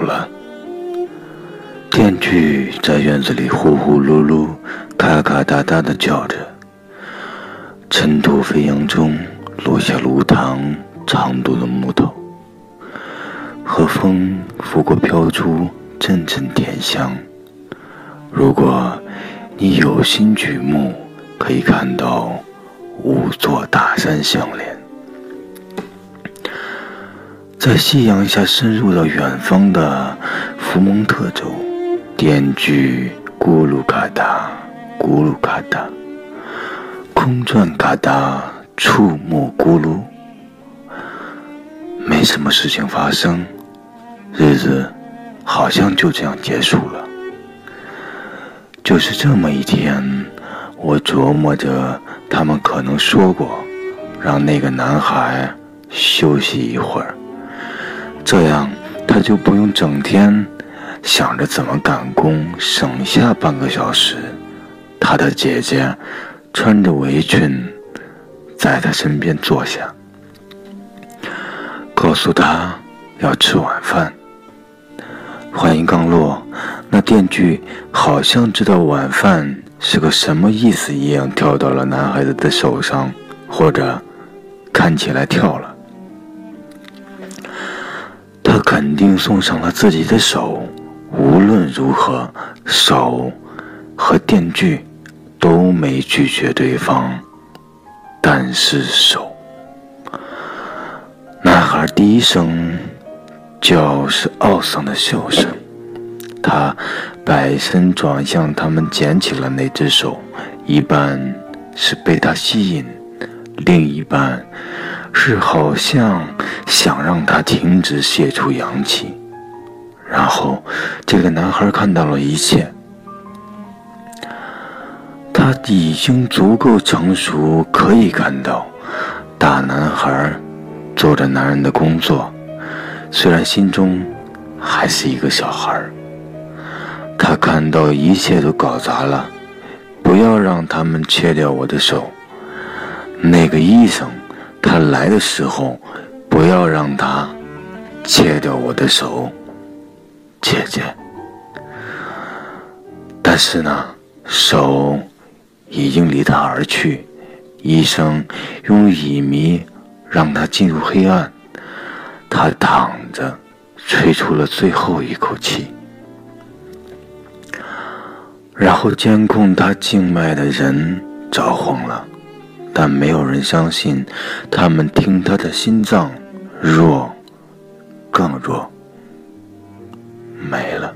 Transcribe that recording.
了。电锯在院子里呼呼噜噜、咔咔哒哒的叫着，尘土飞扬中落下炉膛长度的木头，和风拂过飘出阵阵甜香。如果你有心举目，可以看到五座大山相连。在夕阳下深入到远方的福蒙特州，电锯咕噜咔嗒，咕噜咔嗒，空转咔嗒，触目咕噜，没什么事情发生，日子好像就这样结束了。就是这么一天，我琢磨着，他们可能说过，让那个男孩休息一会儿。这样，他就不用整天想着怎么赶工，省下半个小时。他的姐姐穿着围裙，在他身边坐下，告诉他要吃晚饭。话音刚落，那电锯好像知道晚饭是个什么意思一样，跳到了男孩子的手上，或者看起来跳了。他肯定送上了自己的手，无论如何，手和电锯都没拒绝对方，但是手。男孩第一声叫是懊丧的笑声，他摆身转向他们，捡起了那只手，一半是被他吸引，另一半。是好像想让他停止泄出阳气，然后这个男孩看到了一切。他已经足够成熟，可以看到大男孩做着男人的工作，虽然心中还是一个小孩。他看到一切都搞砸了，不要让他们切掉我的手。那个医生。他来的时候，不要让他切掉我的手，姐姐。但是呢，手已经离他而去。医生用乙醚让他进入黑暗，他躺着，吹出了最后一口气。然后监控他静脉的人着慌了。但没有人相信，他们听他的心脏弱，更弱，没了。